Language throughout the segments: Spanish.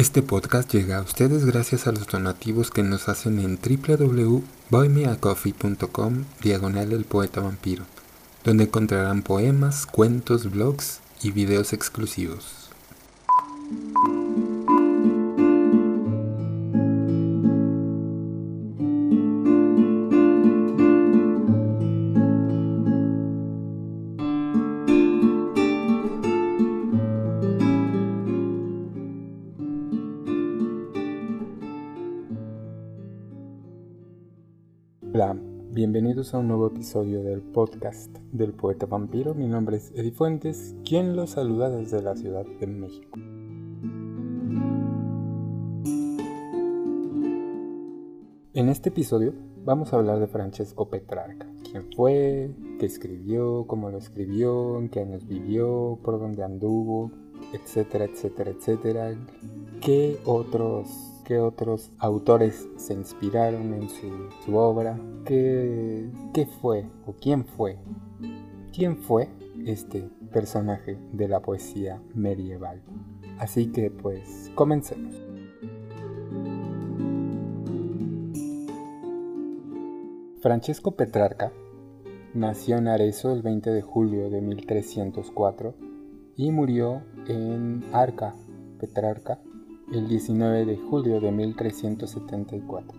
Este podcast llega a ustedes gracias a los donativos que nos hacen en www.buymeacoffee.com diagonal el poeta vampiro, donde encontrarán poemas, cuentos, blogs y videos exclusivos. Bienvenidos a un nuevo episodio del podcast del poeta vampiro. Mi nombre es Eddie Fuentes, quien los saluda desde la Ciudad de México. En este episodio vamos a hablar de Francesco Petrarca, quién fue, qué escribió, cómo lo escribió, en qué años vivió, por dónde anduvo, etcétera, etcétera, etcétera. ¿Qué otros qué otros autores se inspiraron en su, obra, ¿Qué, fue o quién fue, quién fue este personaje de la poesía medieval. Así que pues comencemos. Francesco Petrarca nació en Arezzo el 20 de julio de 1304 y murió en Arca, Petrarca, el 19 de julio de 1374.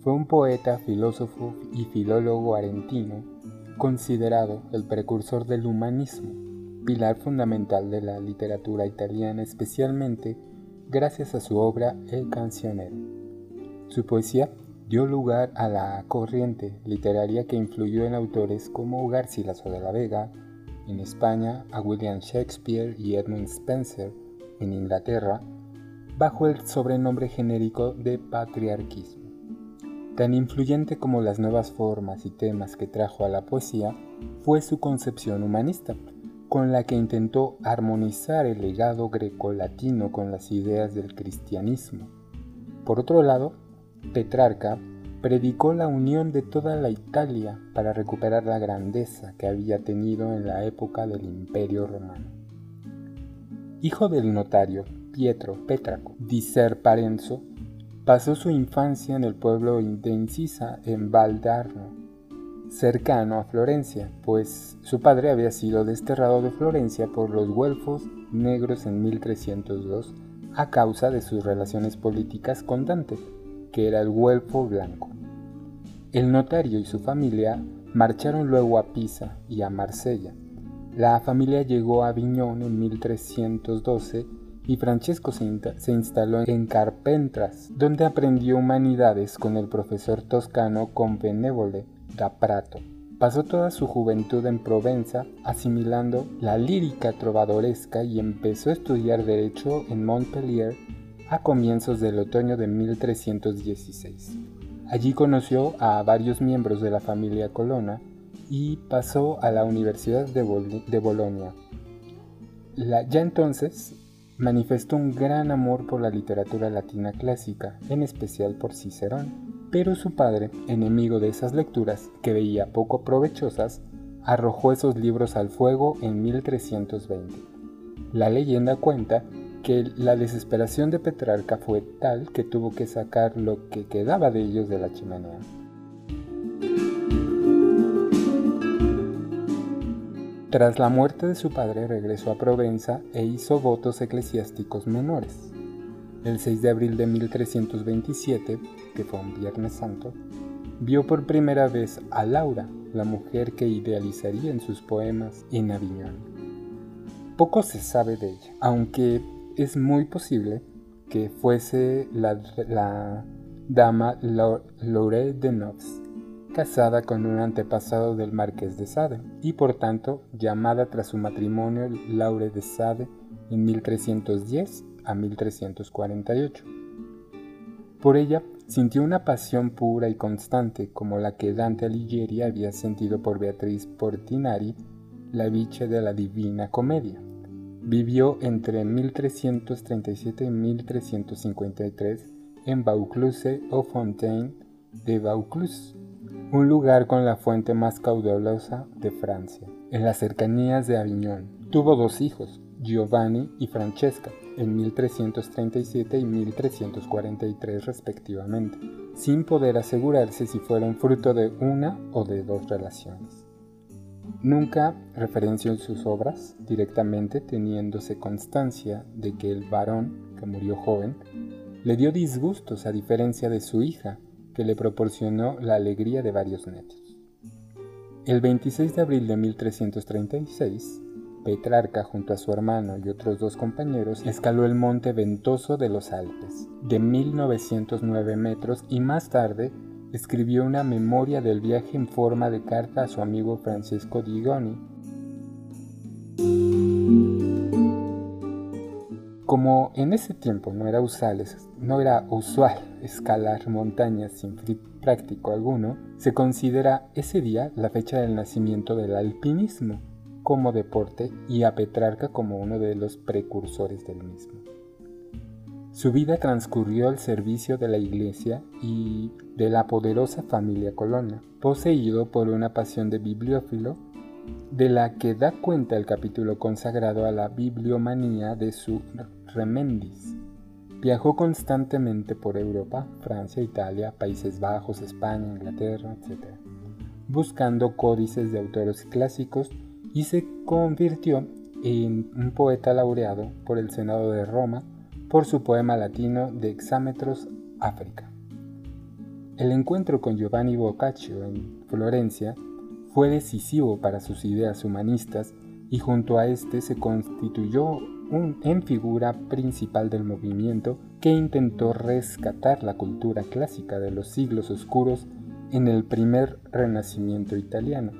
Fue un poeta, filósofo y filólogo argentino, considerado el precursor del humanismo, pilar fundamental de la literatura italiana, especialmente gracias a su obra El cancionero. Su poesía dio lugar a la corriente literaria que influyó en autores como Garcilaso de la Vega, en España a William Shakespeare y Edmund Spencer, en Inglaterra bajo el sobrenombre genérico de patriarquismo. Tan influyente como las nuevas formas y temas que trajo a la poesía fue su concepción humanista, con la que intentó armonizar el legado grecolatino con las ideas del cristianismo. Por otro lado, Petrarca predicó la unión de toda la Italia para recuperar la grandeza que había tenido en la época del Imperio Romano. Hijo del notario Pietro Petraco di Ser Parenzo, pasó su infancia en el pueblo de Incisa, en Valdarno, cercano a Florencia, pues su padre había sido desterrado de Florencia por los güelfos negros en 1302 a causa de sus relaciones políticas con Dante, que era el güelfo blanco. El notario y su familia marcharon luego a Pisa y a Marsella. La familia llegó a Aviñón en 1312 y Francesco se, instaló en Carpentras, donde aprendió humanidades con el profesor toscano Convenevole da Prato. Pasó toda su juventud en Provenza, asimilando la lírica trovadoresca y empezó a estudiar Derecho en Montpellier a comienzos del otoño de 1316. Allí conoció a varios miembros de la familia Colonna y pasó a la Universidad de, Bolonia. ya entonces manifestó un gran amor por la literatura latina clásica, en especial por Cicerón, pero su padre, enemigo de esas lecturas que veía poco provechosas, arrojó esos libros al fuego en 1320. La leyenda cuenta que la desesperación de Petrarca fue tal que tuvo que sacar lo que quedaba de ellos de la chimenea. Tras la muerte de su padre regresó a Provenza e hizo votos eclesiásticos menores. El 6 de abril de 1327, que fue un Viernes Santo, vio por primera vez a Laura, la mujer que idealizaría en sus poemas en Aviñón. Poco se sabe de ella, aunque es muy posible que fuese la, dama Laure de Noves, casada con un antepasado del marqués de Sade y por tanto llamada tras su matrimonio Laure de Sade en 1310 a 1348. Por ella sintió una pasión pura y constante como la que Dante Alighieri había sentido por Beatriz Portinari, la bicha de la Divina Comedia. Vivió entre 1337 y 1353 en Vaucluse o Fontaine de Vaucluse un lugar con la fuente más caudalosa de Francia, en las cercanías de Aviñón. Tuvo dos hijos, Giovanni y Francesca en 1337 y 1343 respectivamente, sin poder asegurarse si fueron fruto de una o de dos relaciones. Nunca referenció en sus obras directamente teniéndose constancia de que el varón, que murió joven, le dio disgustos a diferencia de su hija, que le proporcionó la alegría de varios netos. El 26 de abril de 1336, Petrarca junto a su hermano y otros dos compañeros escaló el monte ventoso de los Alpes, de 1909 metros y más tarde escribió una memoria del viaje en forma de carta a su amigo Francesco Digoni. Como en ese tiempo no era, no era usual escalar montañas sin práctico alguno, se considera ese día la fecha del nacimiento del alpinismo como deporte y a Petrarca como uno de los precursores del mismo. Su vida transcurrió al servicio de la iglesia y de la poderosa familia Colonna, poseído por una pasión de bibliófilo, de la que da cuenta el capítulo consagrado a la bibliomanía de su Remendis. Viajó constantemente por Europa, Francia, Italia, Países Bajos, España, Inglaterra, etc., buscando códices de autores clásicos y se convirtió en un poeta laureado por el Senado de Roma por su poema latino de Exámetros África. El encuentro con Giovanni Boccaccio en Florencia fue decisivo para sus ideas humanistas y junto a este se constituyó un, en figura principal del movimiento que intentó rescatar la cultura clásica de los siglos oscuros en el primer renacimiento italiano,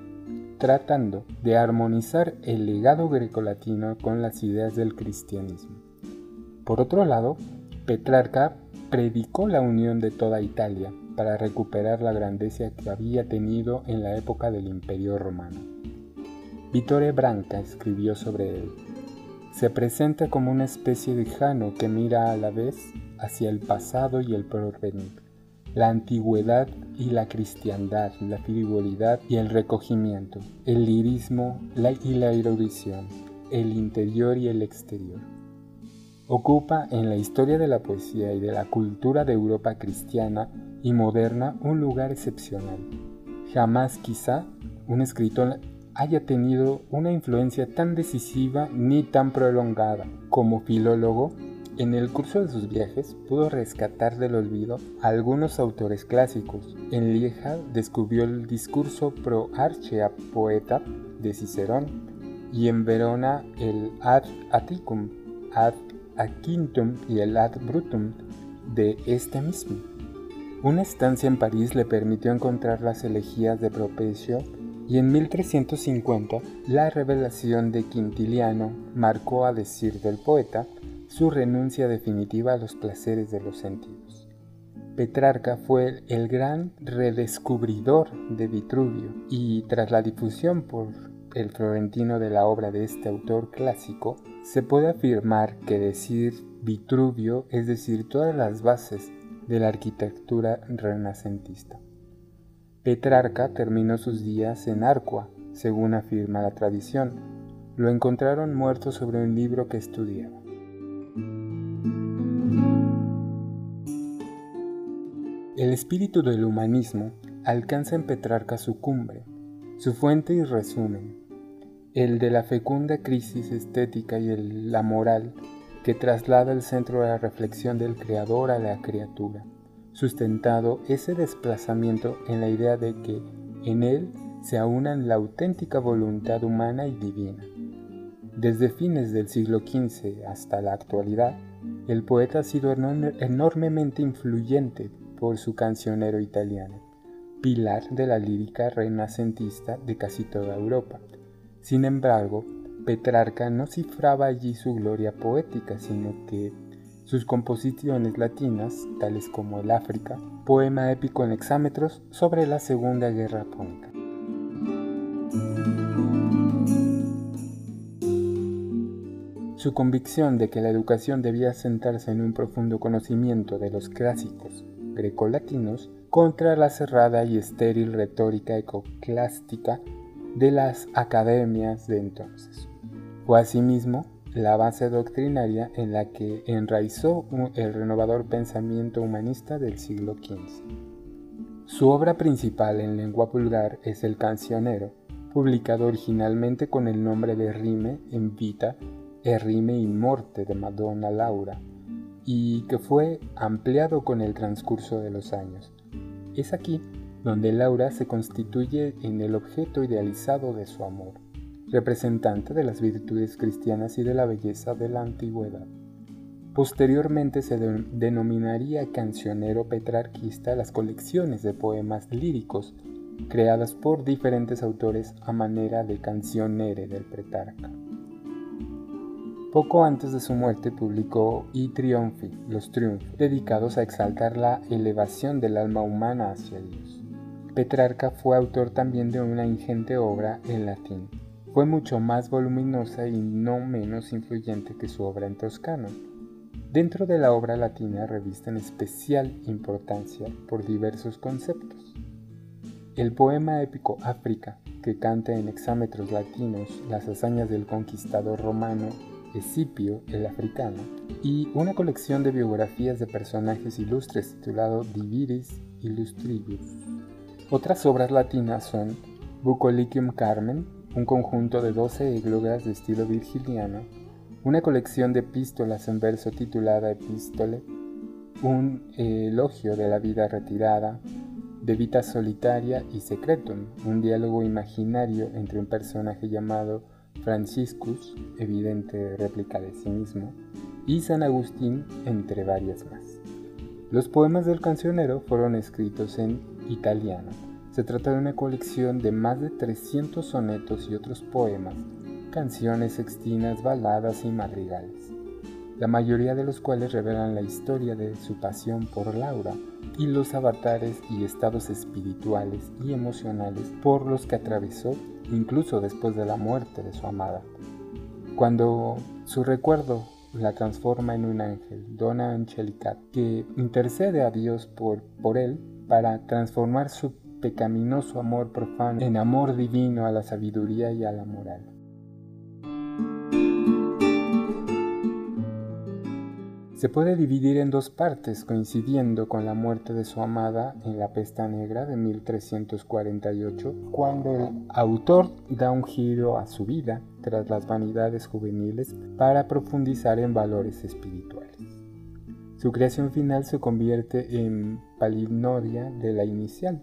tratando de armonizar el legado grecolatino con las ideas del cristianismo. Por otro lado, Petrarca predicó la unión de toda Italia para recuperar la grandeza que había tenido en la época del Imperio Romano. Vittore Branca escribió sobre él. Se presenta como una especie de Jano que mira a la vez hacia el pasado y el porvenir, la antigüedad y la cristiandad, la frivolidad y el recogimiento, el lirismo y la erudición, el interior y el exterior ocupa en la historia de la poesía y de la cultura de Europa cristiana y moderna un lugar excepcional. Jamás quizá un escritor haya tenido una influencia tan decisiva ni tan prolongada. Como filólogo, en el curso de sus viajes pudo rescatar del olvido a algunos autores clásicos. En Lieja descubrió el discurso pro archea poeta de Cicerón y en Verona el ad Atticum ad a Quintum y el Ad Brutum de este mismo. Una estancia en París le permitió encontrar las elegías de Propecio y en 1350 la revelación de Quintiliano marcó, a decir del poeta, su renuncia definitiva a los placeres de los sentidos. Petrarca fue el gran redescubridor de Vitruvio y tras la difusión por el florentino de la obra de este autor clásico, se puede afirmar que decir Vitruvio es decir todas las bases de la arquitectura renacentista. Petrarca terminó sus días en Arqua, según afirma la tradición. Lo encontraron muerto sobre un libro que estudiaba. El espíritu del humanismo alcanza en Petrarca su cumbre, su fuente y resumen, el de la fecunda crisis estética y la moral que traslada el centro de la reflexión del creador a la criatura, sustentado ese desplazamiento en la idea de que en él se aunan la auténtica voluntad humana y divina. Desde fines del siglo XV hasta la actualidad, el poeta ha sido enormemente influyente por su cancionero italiano, pilar de la lírica renacentista de casi toda Europa, sin embargo, Petrarca no cifraba allí su gloria poética, sino que sus composiciones latinas, tales como el África, poema épico en hexámetros sobre la Segunda Guerra Púnica. Su convicción de que la educación debía sentarse en un profundo conocimiento de los clásicos grecolatinos contra la cerrada y estéril retórica ecoclástica de las academias de entonces. Fue asimismo la base doctrinaria en la que enraizó el renovador pensamiento humanista del siglo XV. Su obra principal en lengua vulgar es El Cancionero, publicado originalmente con el nombre de Rime en Vita e Rime in Morte de Madonna Laura, y que fue ampliado con el transcurso de los años. Es aquí donde Laura se constituye en el objeto idealizado de su amor, representante de las virtudes cristianas y de la belleza de la antigüedad. Posteriormente se denominaría cancionero petrarquista las colecciones de poemas líricos creadas por diferentes autores a manera de cancionere del Petrarca. Poco antes de su muerte publicó I Triunfi, los triunfos, dedicados a exaltar la elevación del alma humana hacia Dios. Petrarca fue autor también de una ingente obra en latín. Fue mucho más voluminosa y no menos influyente que su obra en toscano. Dentro de la obra latina revisten especial importancia por diversos conceptos. El poema épico África, que canta en hexámetros latinos las hazañas del conquistador romano Escipio el Africano, y una colección de biografías de personajes ilustres titulado Diviris Illustribus. Otras obras latinas son Bucolicium Carmen, un conjunto de 12 églogas de estilo virgiliano, una colección de epístolas en verso titulada Epístole, un elogio de la vida retirada, de Vita Solitaria y Secretum, un diálogo imaginario entre un personaje llamado Franciscus, evidente réplica de sí mismo, y San Agustín, entre varias más. Los poemas del cancionero fueron escritos en italiano. Se trata de una colección de más de 300 sonetos y otros poemas, canciones sextinas, baladas y madrigales, la mayoría de los cuales revelan la historia de su pasión por Laura y los avatares y estados espirituales y emocionales por los que atravesó incluso después de la muerte de su amada. Cuando su recuerdo la transforma en un ángel, Dona Angelicat, que intercede a Dios por, por él para transformar su pecaminoso amor profano en amor divino a la sabiduría y a la moral. Se puede dividir en dos partes, coincidiendo con la muerte de su amada en la Pesta Negra de 1348, cuando el autor da un giro a su vida tras las vanidades juveniles para profundizar en valores espirituales. Su creación final se convierte en palinodia de la inicial.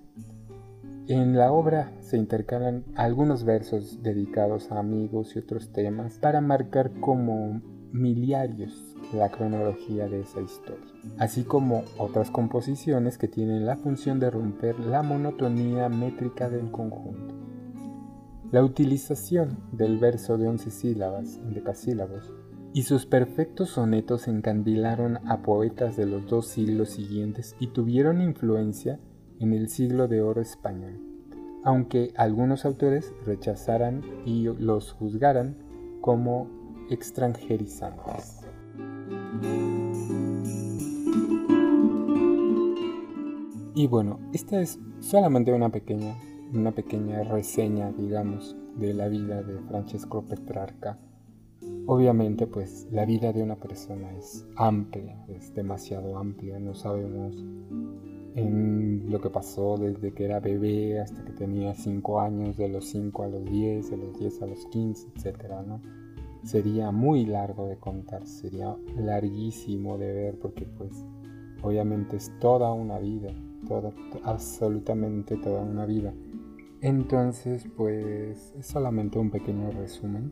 En la obra se intercalan algunos versos dedicados a amigos y otros temas para marcar como miliarios la cronología de esa historia, así como otras composiciones que tienen la función de romper la monotonía métrica del conjunto. La utilización del verso de once sílabas en decasílabos y sus perfectos sonetos encandilaron a poetas de los dos siglos siguientes y tuvieron influencia en el siglo de oro español, aunque algunos autores rechazaran y los juzgaran como extranjerizantes. Y bueno, esta es solamente una pequeña, una pequeña reseña, digamos, de la vida de Francesco Petrarca. Obviamente, pues la vida de una persona es amplia, es demasiado amplia, no sabemos en lo que pasó desde que era bebé hasta que tenía 5 años, de los 5 a los 10, de los 10 a los 15, etcétera, ¿no? sería muy largo de contar, sería larguísimo de ver porque pues obviamente es toda una vida, toda, absolutamente toda una vida. Entonces pues es solamente un pequeño resumen.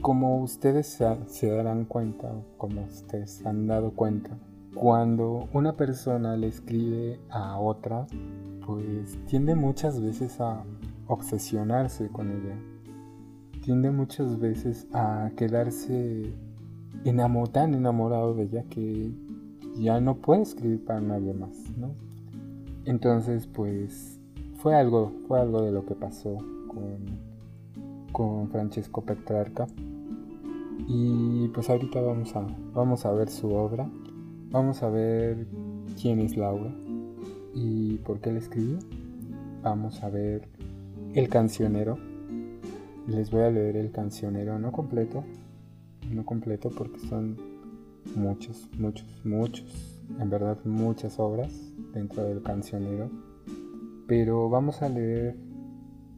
Como ustedes se, se darán cuenta, como ustedes han dado cuenta, cuando una persona le escribe a otra, pues tiende muchas veces a obsesionarse con ella tiende muchas veces a quedarse tan enamorado de ella que ya no puede escribir para nadie más, ¿no? Entonces, pues fue algo, fue algo de lo que pasó con, con Francesco Petrarca. Y pues ahorita vamos a, vamos a ver su obra, vamos a ver quién es Laura y por qué la escribió. Vamos a ver el cancionero les voy a leer el cancionero no completo, no completo porque son muchos, muchos, muchos, en verdad muchas obras dentro del cancionero. Pero vamos a leer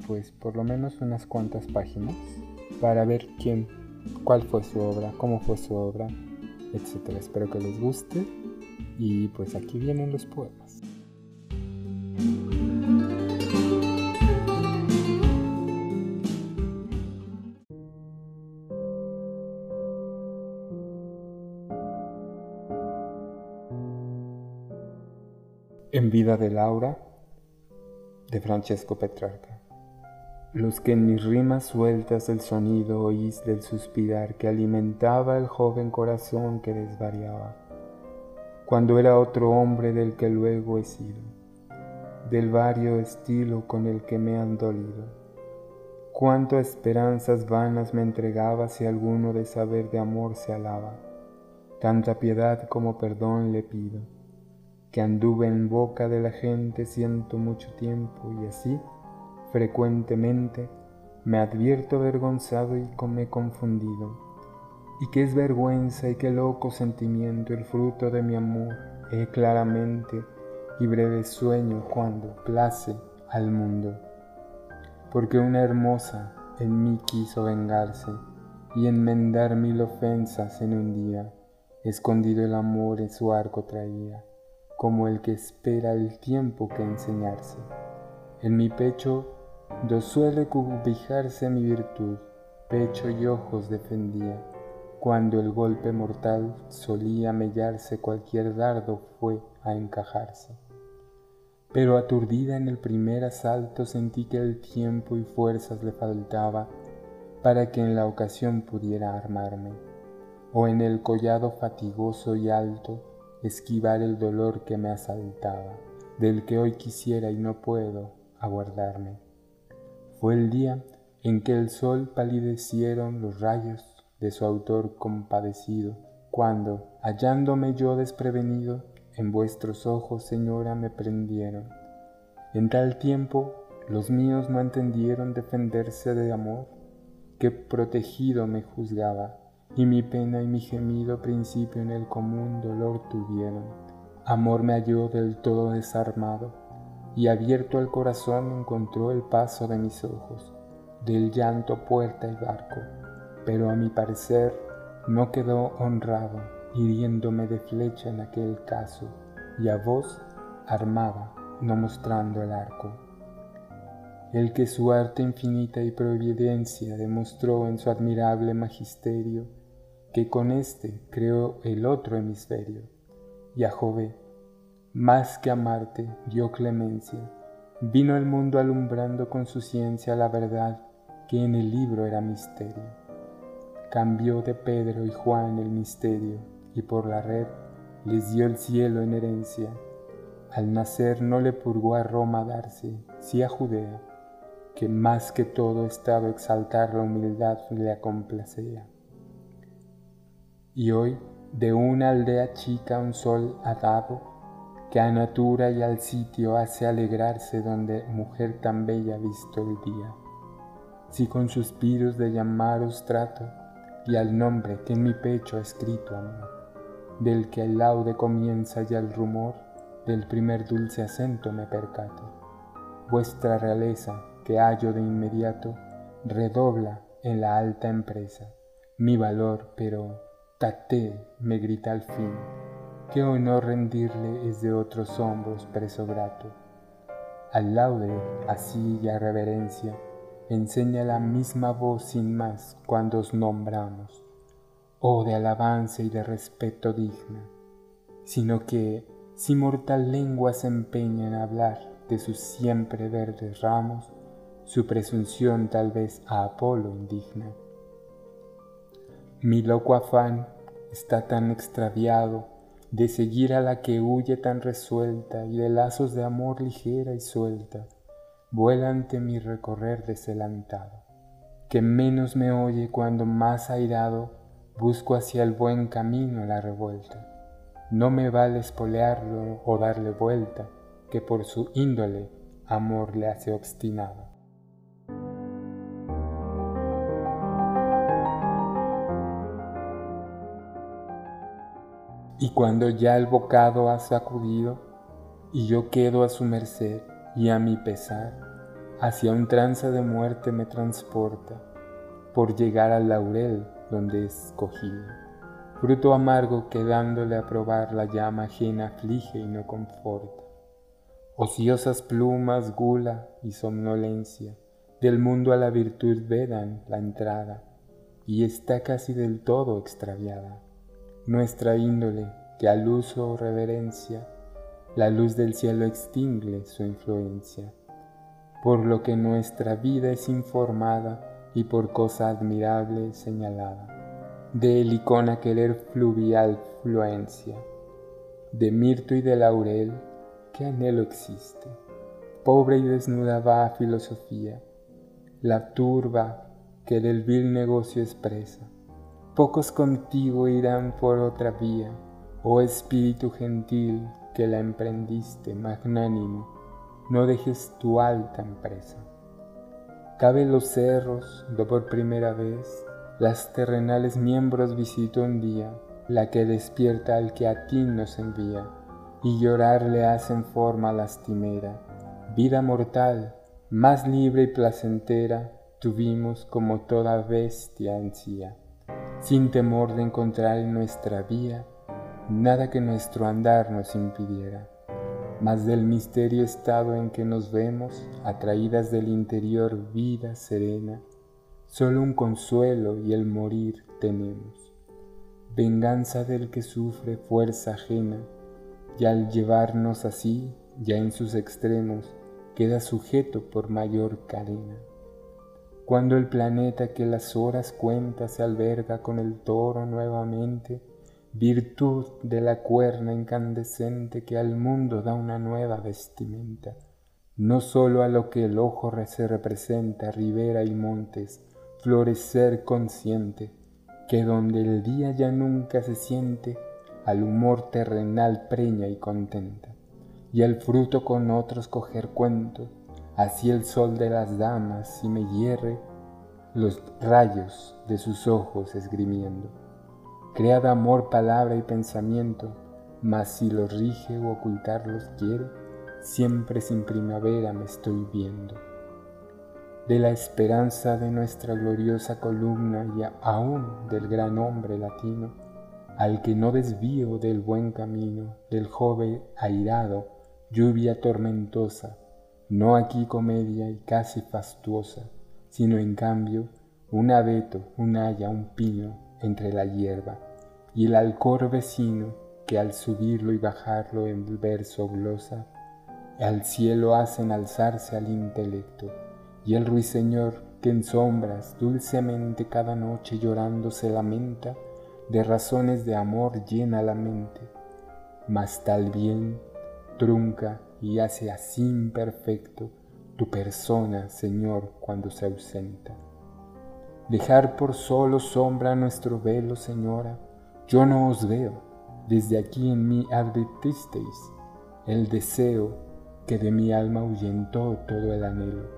pues por lo menos unas cuantas páginas para ver quién, cuál fue su obra, cómo fue su obra, etc. Espero que les guste y pues aquí vienen los poemas. En vida de Laura, de Francesco Petrarca. Los que en mis rimas sueltas el sonido oís del suspirar que alimentaba el joven corazón que desvariaba, cuando era otro hombre del que luego he sido, del vario estilo con el que me han dolido. Cuánto esperanzas vanas me entregaba si alguno de saber de amor se alaba, tanta piedad como perdón le pido que anduve en boca de la gente siento mucho tiempo y así, frecuentemente, me advierto avergonzado y me confundido, y que es vergüenza y qué loco sentimiento el fruto de mi amor, he claramente y breve sueño cuando place al mundo, porque una hermosa en mí quiso vengarse y enmendar mil ofensas en un día, escondido el amor en su arco traía como el que espera el tiempo que enseñarse. En mi pecho do suele cubijarse mi virtud, pecho y ojos defendía, cuando el golpe mortal solía mellarse cualquier dardo fue a encajarse. Pero aturdida en el primer asalto sentí que el tiempo y fuerzas le faltaba para que en la ocasión pudiera armarme, o en el collado fatigoso y alto esquivar el dolor que me asaltaba, del que hoy quisiera y no puedo aguardarme. Fue el día en que el sol palidecieron los rayos de su autor compadecido, cuando, hallándome yo desprevenido, en vuestros ojos, señora, me prendieron. En tal tiempo los míos no entendieron defenderse de amor, que protegido me juzgaba, y mi pena y mi gemido principio en el común dolor tuvieron. Amor me halló del todo desarmado, y abierto el corazón encontró el paso de mis ojos, del llanto puerta y barco, pero a mi parecer no quedó honrado, hiriéndome de flecha en aquel caso, y a vos armada, no mostrando el arco. El que su arte infinita y providencia demostró en su admirable magisterio, que con éste creó el otro hemisferio, y a Jove, más que a Marte, dio clemencia, vino el mundo alumbrando con su ciencia la verdad que en el libro era misterio. Cambió de Pedro y Juan el misterio, y por la red les dio el cielo en herencia. Al nacer no le purgó a Roma darse, sí a Judea, que más que todo estado exaltar la humildad le acomplacía. Y hoy de una aldea chica un sol ha dado, que a natura y al sitio hace alegrarse donde mujer tan bella visto el día. Si con suspiros de llamaros trato, y al nombre que en mi pecho ha escrito amor, del que el laude comienza ya el rumor, del primer dulce acento me percato. Vuestra realeza, que hallo de inmediato, redobla en la alta empresa mi valor, pero Tate, me grita al fin, qué honor rendirle es de otros hombros preso grato. Al laude, así y a reverencia, enseña la misma voz sin más cuando os nombramos, oh de alabanza y de respeto digna, sino que si mortal lengua se empeña en hablar de sus siempre verdes ramos, su presunción tal vez a Apolo indigna. Mi loco afán está tan extraviado de seguir a la que huye tan resuelta y de lazos de amor ligera y suelta, vuela ante mi recorrer deselantado, que menos me oye cuando más airado busco hacia el buen camino la revuelta. No me vale espolearlo o darle vuelta, que por su índole amor le hace obstinado. Y cuando ya el bocado ha sacudido y yo quedo a su merced y a mi pesar, hacia un trance de muerte me transporta por llegar al laurel donde escogido. Fruto amargo que dándole a probar la llama ajena aflige y no conforta. Ociosas plumas, gula y somnolencia, del mundo a la virtud vedan la entrada, y está casi del todo extraviada. Nuestra índole, que al uso reverencia, la luz del cielo extingue su influencia, por lo que nuestra vida es informada y por cosa admirable señalada. De helicona querer fluvial fluencia, de mirto y de laurel, ¿qué anhelo existe? Pobre y desnuda va filosofía, la turba que del vil negocio expresa. Pocos contigo irán por otra vía, oh espíritu gentil que la emprendiste, magnánimo, no dejes tu alta empresa. Cabe los cerros, do por primera vez, las terrenales miembros visito un día, la que despierta al que a ti nos envía, y llorar le hacen forma lastimera. Vida mortal, más libre y placentera, tuvimos como toda bestia ansía, sin temor de encontrar en nuestra vía nada que nuestro andar nos impidiera mas del misterio estado en que nos vemos, atraídas del interior vida serena, solo un consuelo y el morir tenemos. Venganza del que sufre fuerza ajena, y al llevarnos así, ya en sus extremos, queda sujeto por mayor cadena. Cuando el planeta que las horas cuenta se alberga con el toro nuevamente, virtud de la cuerna incandescente que al mundo da una nueva vestimenta, no sólo a lo que el ojo se representa, ribera y montes, florecer consciente, que donde el día ya nunca se siente, al humor terrenal preña y contenta, y el fruto con otros coger cuento, así el sol de las damas si me hierre, los rayos de sus ojos esgrimiendo crea de amor palabra y pensamiento, mas si los rige o ocultarlos quiere, siempre sin primavera me estoy viendo. De la esperanza de nuestra gloriosa columna y aún del gran hombre latino, al que no desvío del buen camino, del joven airado, lluvia tormentosa, no aquí comedia y casi fastuosa, sino en cambio un abeto, un haya, un pino, entre la hierba, y el alcor vecino que al subirlo y bajarlo en verso glosa, al cielo hacen alzarse al intelecto, y el ruiseñor que en sombras dulcemente cada noche llorando se lamenta, de razones de amor llena la mente, mas tal bien trunca y hace así imperfecto tu persona, Señor, cuando se ausenta. Dejar por solo sombra nuestro velo, Señora. Yo no os veo. Desde aquí en mí advertisteis el deseo que de mi alma ahuyentó todo el anhelo.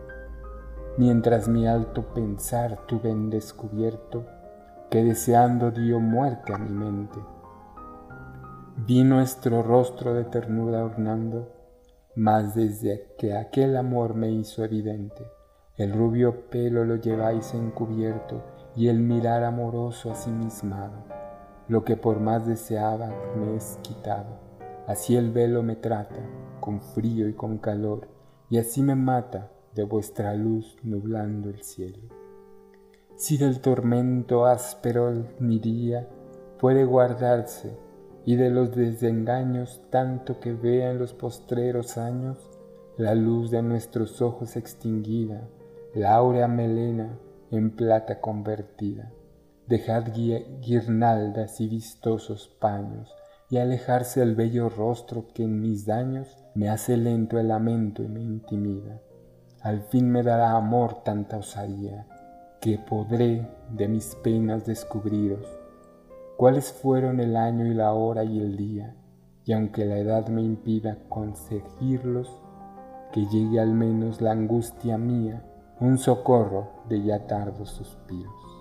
Mientras mi alto pensar tuve en descubierto que deseando dio muerte a mi mente. Vi nuestro rostro de ternura ornando, mas desde que aquel amor me hizo evidente el rubio pelo lo lleváis encubierto y el mirar amoroso a sí mismado. Lo que por más deseaba me es quitado. Así el velo me trata, con frío y con calor, y así me mata de vuestra luz nublando el cielo. Si del tormento áspero mi día puede guardarse, y de los desengaños tanto que vea en los postreros años, la luz de nuestros ojos extinguida, la áurea melena en plata convertida. Dejad guirnaldas y vistosos paños, y alejarse el bello rostro que en mis daños me hace lento el lamento y me intimida. Al fin me dará amor tanta osadía, que podré de mis penas descubriros cuáles fueron el año y la hora y el día, y aunque la edad me impida conseguirlos, que llegue al menos la angustia mía un socorro de ya tardos suspiros.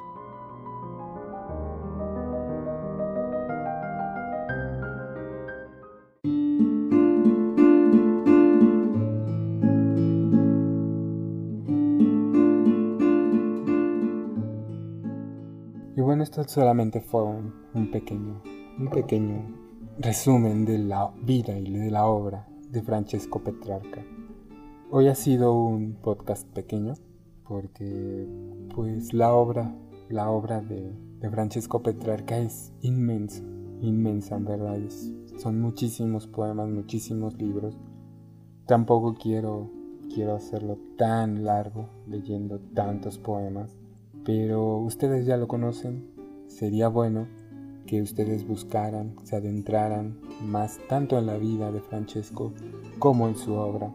Esto solamente fue un, pequeño, un pequeño resumen de la vida y de la obra de Francesco Petrarca. Hoy ha sido un podcast pequeño porque pues la obra, la obra de, Francesco Petrarca es inmensa, inmensa en verdad. son muchísimos poemas, muchísimos libros. Tampoco quiero, quiero hacerlo tan largo leyendo tantos poemas, pero ustedes ya lo conocen. Sería bueno que ustedes buscaran, se adentraran más tanto en la vida de Francesco como en su obra,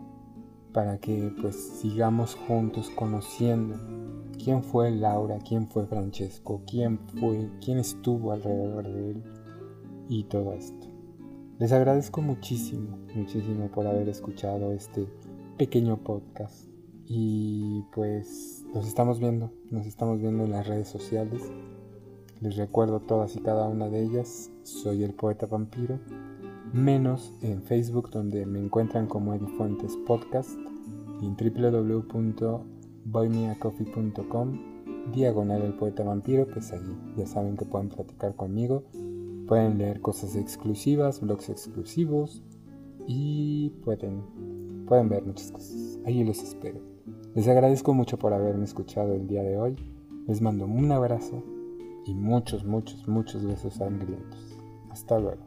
para que pues sigamos juntos conociendo quién fue Laura, quién fue Francesco, quién fue, quién estuvo alrededor de él y todo esto. Les agradezco muchísimo, muchísimo por haber escuchado este pequeño podcast y pues nos estamos viendo, nos estamos viendo en las redes sociales. Les recuerdo todas y cada una de ellas. Soy el poeta vampiro. Menos en Facebook donde me encuentran como Edifuentes Podcast y en www.boymeacoffee.com diagonal el poeta vampiro, pues allí ya saben que pueden platicar conmigo, pueden leer cosas exclusivas, blogs exclusivos y pueden, pueden ver muchas cosas. Allí los espero. Les agradezco mucho por haberme escuchado el día de hoy. Les mando un abrazo y muchos, muchos, muchos besos sangrientos. Hasta luego.